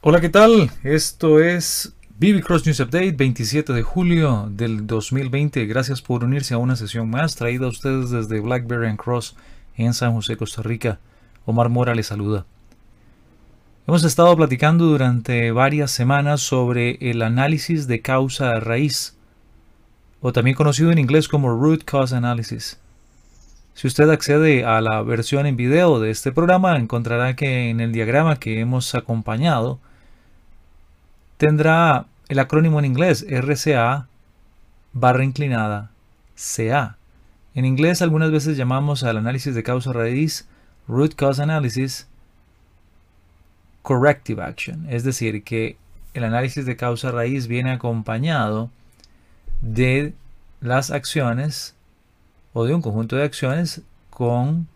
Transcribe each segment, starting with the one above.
Hola, ¿qué tal? Esto es BB Cross News Update 27 de julio del 2020. Gracias por unirse a una sesión más traída a ustedes desde Blackberry and Cross en San José, Costa Rica. Omar Mora les saluda. Hemos estado platicando durante varias semanas sobre el análisis de causa raíz, o también conocido en inglés como Root Cause Analysis. Si usted accede a la versión en video de este programa, encontrará que en el diagrama que hemos acompañado, tendrá el acrónimo en inglés RCA barra inclinada CA. En inglés algunas veces llamamos al análisis de causa raíz root cause analysis corrective action, es decir, que el análisis de causa raíz viene acompañado de las acciones o de un conjunto de acciones con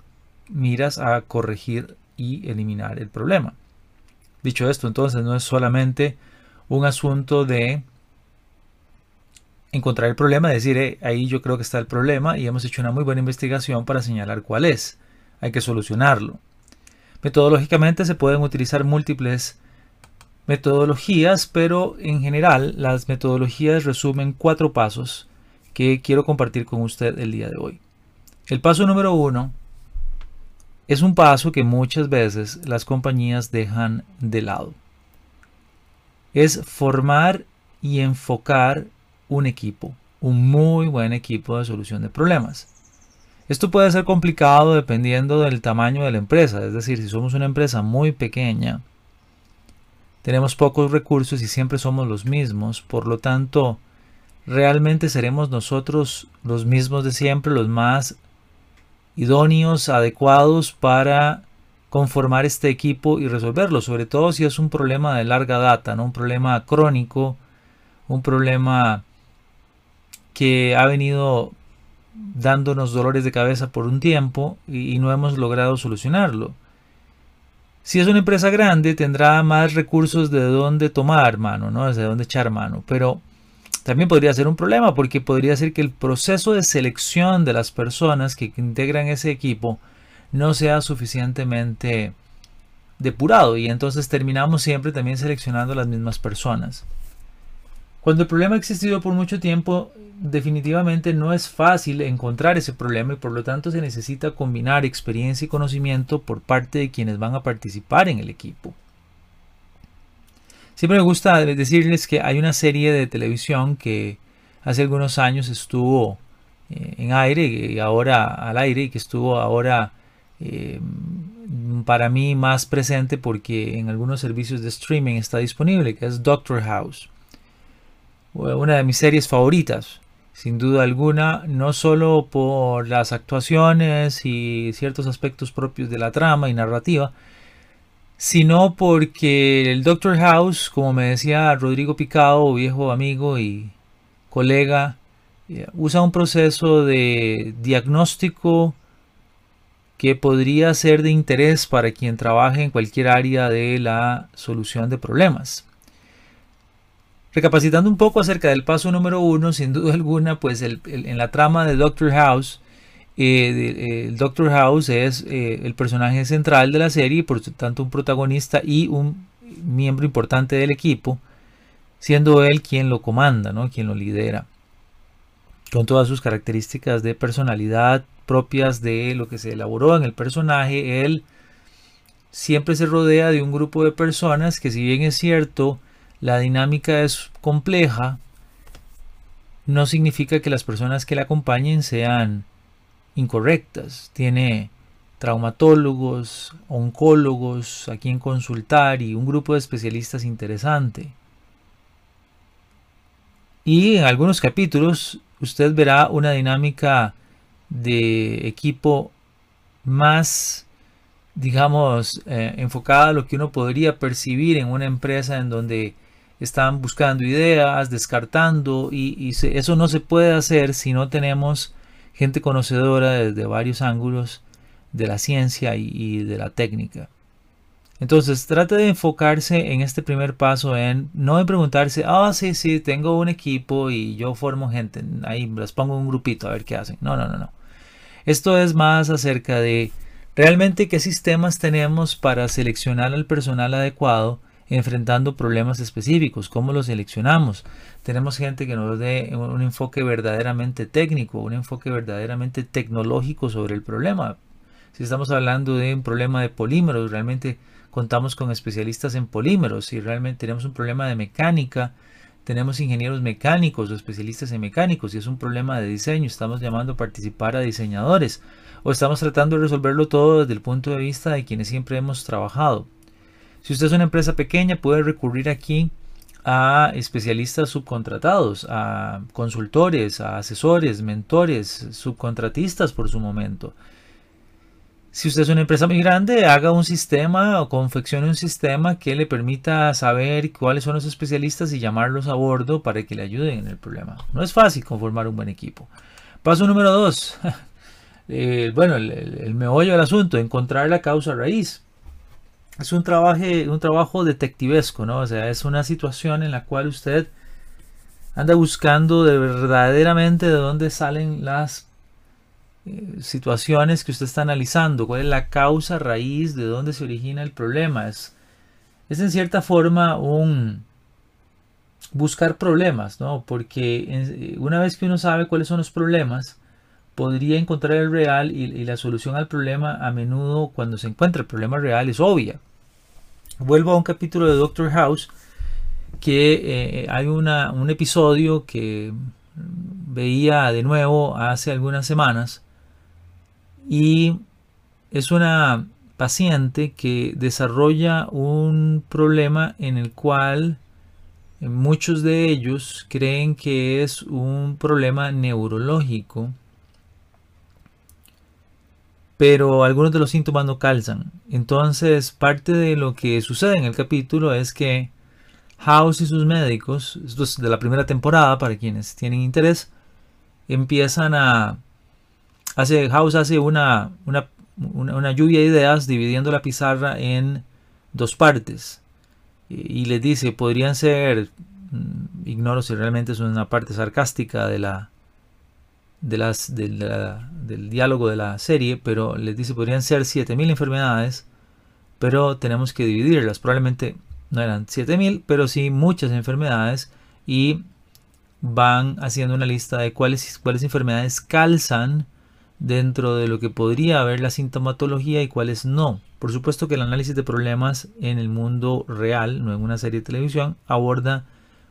miras a corregir y eliminar el problema. Dicho esto, entonces no es solamente un asunto de encontrar el problema, decir, eh, ahí yo creo que está el problema y hemos hecho una muy buena investigación para señalar cuál es. Hay que solucionarlo. Metodológicamente se pueden utilizar múltiples metodologías, pero en general las metodologías resumen cuatro pasos que quiero compartir con usted el día de hoy. El paso número uno es un paso que muchas veces las compañías dejan de lado es formar y enfocar un equipo, un muy buen equipo de solución de problemas. Esto puede ser complicado dependiendo del tamaño de la empresa, es decir, si somos una empresa muy pequeña, tenemos pocos recursos y siempre somos los mismos, por lo tanto, realmente seremos nosotros los mismos de siempre, los más idóneos, adecuados para conformar este equipo y resolverlo, sobre todo si es un problema de larga data, ¿no? un problema crónico, un problema que ha venido dándonos dolores de cabeza por un tiempo y, no hemos logrado solucionarlo. Si es una empresa grande, tendrá más recursos de dónde tomar mano, ¿no? Desde dónde echar mano. Pero también podría ser un problema porque podría ser que el proceso de selección de las personas que integran ese equipo no sea suficientemente depurado y entonces terminamos siempre también seleccionando las mismas personas. Cuando el problema ha existido por mucho tiempo, definitivamente no es fácil encontrar ese problema y por lo tanto se necesita combinar experiencia y conocimiento por parte de quienes van a participar en el equipo. Siempre me gusta decirles que hay una serie de televisión que hace algunos años estuvo eh, en aire y ahora al aire y que estuvo ahora eh, para mí más presente porque en algunos servicios de streaming está disponible, que es Doctor House. Una de mis series favoritas, sin duda alguna, no solo por las actuaciones y ciertos aspectos propios de la trama y narrativa, sino porque el Doctor House, como me decía Rodrigo Picado, viejo amigo y colega, eh, usa un proceso de diagnóstico que podría ser de interés para quien trabaje en cualquier área de la solución de problemas. Recapacitando un poco acerca del paso número uno, sin duda alguna, pues en la trama de Doctor House, eh, el Doctor House es eh, el personaje central de la serie, por tanto un protagonista y un miembro importante del equipo, siendo él quien lo comanda, ¿no? quien lo lidera, con todas sus características de personalidad, propias de lo que se elaboró en el personaje, él siempre se rodea de un grupo de personas que si bien es cierto, la dinámica es compleja, no significa que las personas que le acompañen sean incorrectas. Tiene traumatólogos, oncólogos a quien consultar y un grupo de especialistas interesante. Y en algunos capítulos usted verá una dinámica de equipo más, digamos, eh, enfocada a lo que uno podría percibir en una empresa en donde están buscando ideas, descartando, y, eso no se puede hacer si no tenemos gente conocedora desde varios ángulos de la ciencia y, de la técnica. Entonces, trate de enfocarse en este primer paso en no en preguntarse, ah, sí, sí, tengo un equipo y yo formo gente, ahí las pongo un grupito a ver qué hacen. No, no, no, no. Esto es más acerca de realmente qué sistemas tenemos para seleccionar al personal adecuado enfrentando problemas específicos. ¿Cómo los seleccionamos? Tenemos gente que nos dé un enfoque verdaderamente técnico, un enfoque verdaderamente tecnológico sobre el problema. Si estamos hablando de un problema de polímeros, realmente contamos con especialistas en polímeros. Si realmente tenemos un problema de mecánica, tenemos ingenieros mecánicos o especialistas en mecánicos. Si es un problema de diseño, estamos llamando a participar a diseñadores o estamos tratando de resolverlo todo desde el punto de vista de quienes siempre hemos trabajado. Si usted es una empresa pequeña, puede recurrir aquí a especialistas subcontratados, a consultores, a asesores, mentores, subcontratistas por su momento. Si usted es una empresa muy grande, haga un sistema o confeccione un sistema que le permita saber cuáles son los especialistas y llamarlos a bordo para que le ayuden en el problema. No es fácil conformar un buen equipo. Paso número dos. Eh, bueno, el, meollo del asunto, encontrar la causa raíz es un trabajo, un trabajo detectivesco, ¿no? O sea, es una situación en la cual usted anda buscando de verdaderamente de dónde salen las situaciones que usted está analizando, cuál es la causa raíz, de dónde se origina el problema. Es, es en cierta forma un buscar problemas, ¿no? Porque eh, una vez que uno sabe cuáles son los problemas, podría encontrar el real y, la solución al problema a menudo cuando se encuentra el problema real es obvia. Vuelvo a un capítulo de Doctor House que eh, hay un episodio que veía de nuevo hace algunas semanas y es una paciente que desarrolla un problema en el cual muchos de ellos creen que es un problema neurológico pero algunos de los síntomas no calzan. Entonces, parte de lo que sucede en el capítulo es que House y sus médicos, esto es de la primera temporada para quienes tienen interés, empiezan a... Hace, House hace una, una, una, lluvia de ideas dividiendo la pizarra en dos partes. Y, les dice, podrían ser, mm, ignoro si realmente es una parte sarcástica de la, de las, del diálogo de la serie, pero les dice podrían ser 7000 enfermedades, pero tenemos que dividirlas. Probablemente no eran 7000, pero sí muchas enfermedades y van haciendo una lista de cuáles, cuáles enfermedades calzan dentro de lo que podría haber la sintomatología y cuáles no. Por supuesto que el análisis de problemas en el mundo real, no en una serie de televisión, aborda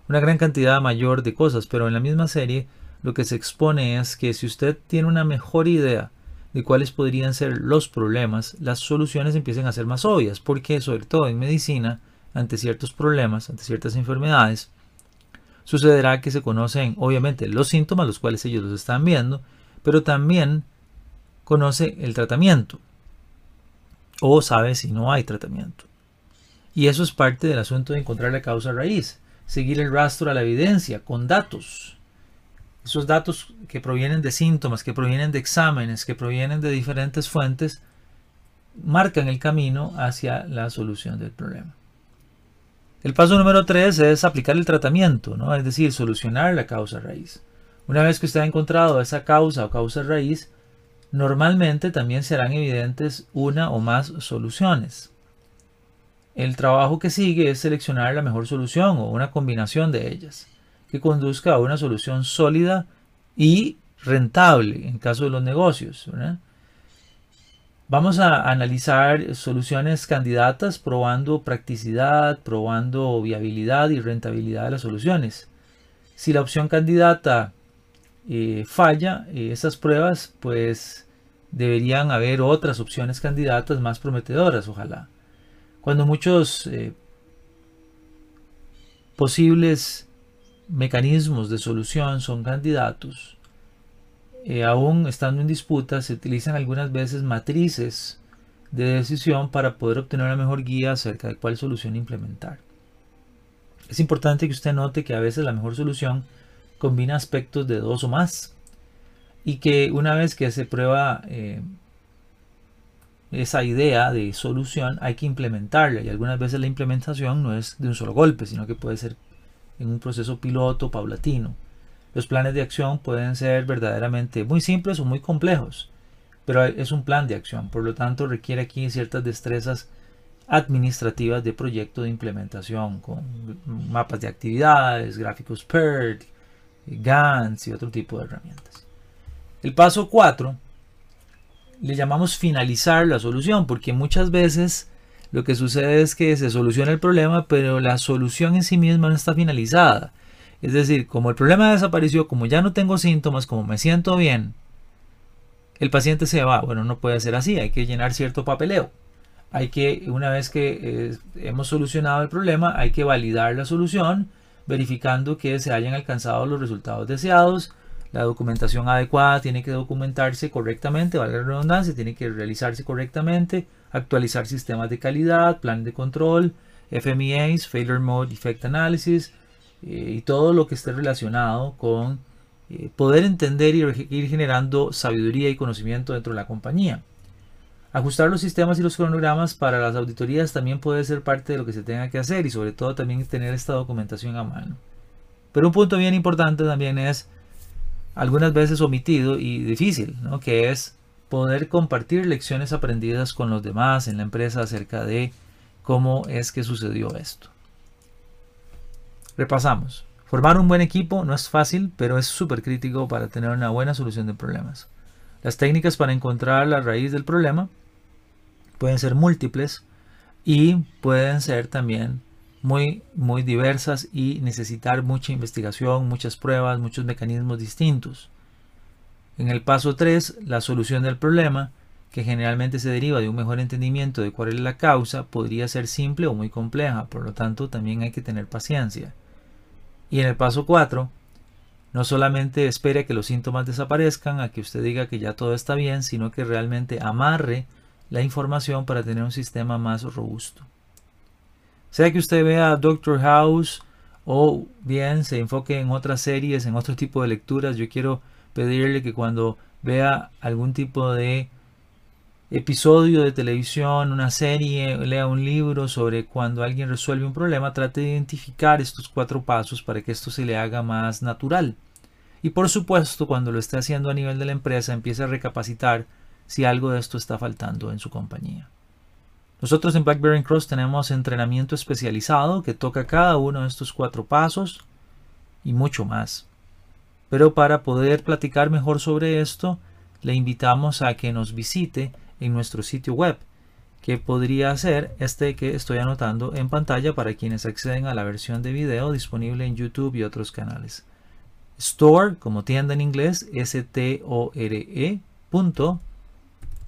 una gran cantidad mayor de cosas, pero en la misma serie lo que se expone es que si usted tiene una mejor idea de cuáles podrían ser los problemas, las soluciones empiezan a ser más obvias, porque sobre todo en medicina, ante ciertos problemas, ante ciertas enfermedades, sucederá que se conocen obviamente los síntomas, los cuales ellos los están viendo, pero también conoce el tratamiento o sabe si no hay tratamiento. Y eso es parte del asunto de encontrar la causa raíz, seguir el rastro a la evidencia con datos esos datos que provienen de síntomas, que provienen de exámenes, que provienen de diferentes fuentes, marcan el camino hacia la solución del problema. El paso número 3 es aplicar el tratamiento, ¿no? es decir, solucionar la causa raíz. Una vez que usted ha encontrado esa causa o causa raíz, normalmente también serán evidentes una o más soluciones. El trabajo que sigue es seleccionar la mejor solución o una combinación de ellas que conduzca a una solución sólida y rentable en caso de los negocios. Vamos a analizar soluciones candidatas probando practicidad, probando viabilidad y rentabilidad de las soluciones. Si la opción candidata eh, falla, eh, esas pruebas pues deberían haber otras opciones candidatas más prometedoras, ojalá. Cuando muchos eh, posibles mecanismos de solución son candidatos, eh, aún estando en disputa, se utilizan algunas veces matrices de decisión para poder obtener una mejor guía acerca de cuál solución implementar. Es importante que usted note que a veces la mejor solución combina aspectos de dos o más. Y que una vez que se prueba eh, esa idea de solución hay que implementarla. Y algunas veces la implementación no es de un solo golpe, sino que puede ser en un proceso piloto paulatino. Los planes de acción pueden ser verdaderamente muy simples o muy complejos, pero es un plan de acción, por lo tanto requiere aquí ciertas destrezas administrativas de proyecto de implementación con mapas de actividades, gráficos PERT, GANs y otro tipo de herramientas. El paso 4 le llamamos finalizar la solución porque muchas veces lo que sucede es que se soluciona el problema pero la solución en sí misma no está finalizada. Es decir, como el problema desapareció, como ya no tengo síntomas, como me siento bien, el paciente se va. Bueno, no puede ser así, hay que llenar cierto papeleo hay que, una vez que eh, hemos solucionado el problema, hay que validar la solución, verificando que se hayan alcanzado los resultados deseados. La documentación adecuada tiene que documentarse correctamente, valga la redundancia, tiene que realizarse correctamente, actualizar sistemas de calidad, plan de control, FMEAs, Failure Mode Effect Analysis eh, y todo lo que esté relacionado con eh, poder entender y ir generando sabiduría y conocimiento dentro de la compañía. Ajustar los sistemas y los cronogramas para las auditorías también puede ser parte de lo que se tenga que hacer y sobre todo también tener esta documentación a mano. Pero un punto bien importante también es algunas veces omitido y difícil, ¿no? que es poder compartir lecciones aprendidas con los demás en la empresa acerca de cómo es que sucedió esto. Repasamos. Formar un buen equipo no es fácil, pero es súper crítico para tener una buena solución de problemas. Las técnicas para encontrar la raíz del problema pueden ser múltiples y pueden ser también muy, muy diversas y necesitar mucha investigación, muchas pruebas, muchos mecanismos distintos. En el paso 3, la solución del problema, que generalmente se deriva de un mejor entendimiento de cuál es la causa, podría ser simple o muy compleja, por lo tanto también hay que tener paciencia. Y en el paso 4, no solamente espere a que los síntomas desaparezcan, a que usted diga que ya todo está bien, sino que realmente amarre la información para tener un sistema más robusto. Sea que usted vea Doctor House o bien se enfoque en otras series, en otro tipo de lecturas, yo quiero pedirle que cuando vea algún tipo de episodio de televisión, una serie, lea un libro sobre cuando alguien resuelve un problema, trate de identificar estos cuatro pasos para que esto se le haga más natural. Y por supuesto, cuando lo esté haciendo a nivel de la empresa, empiece a recapacitar si algo de esto está faltando en su compañía. Nosotros en Blackberry Cross tenemos entrenamiento especializado que toca cada uno de estos cuatro pasos y mucho más. Pero para poder platicar mejor sobre esto, le invitamos a que nos visite en nuestro sitio web, que podría ser este que estoy anotando en pantalla para quienes acceden a la versión de video disponible en YouTube y otros canales. Store, como tienda en inglés, S-T-O-R-E,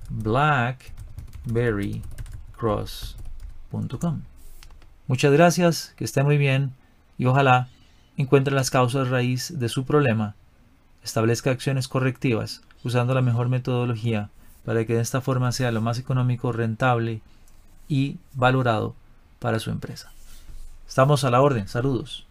blackberrycross.com. Muchas gracias, que esté muy bien y ojalá encuentre las causas raíz de su problema, establezca acciones correctivas usando la mejor metodología para que de esta forma sea lo más económico, rentable y valorado para su empresa. Estamos a la orden. Saludos.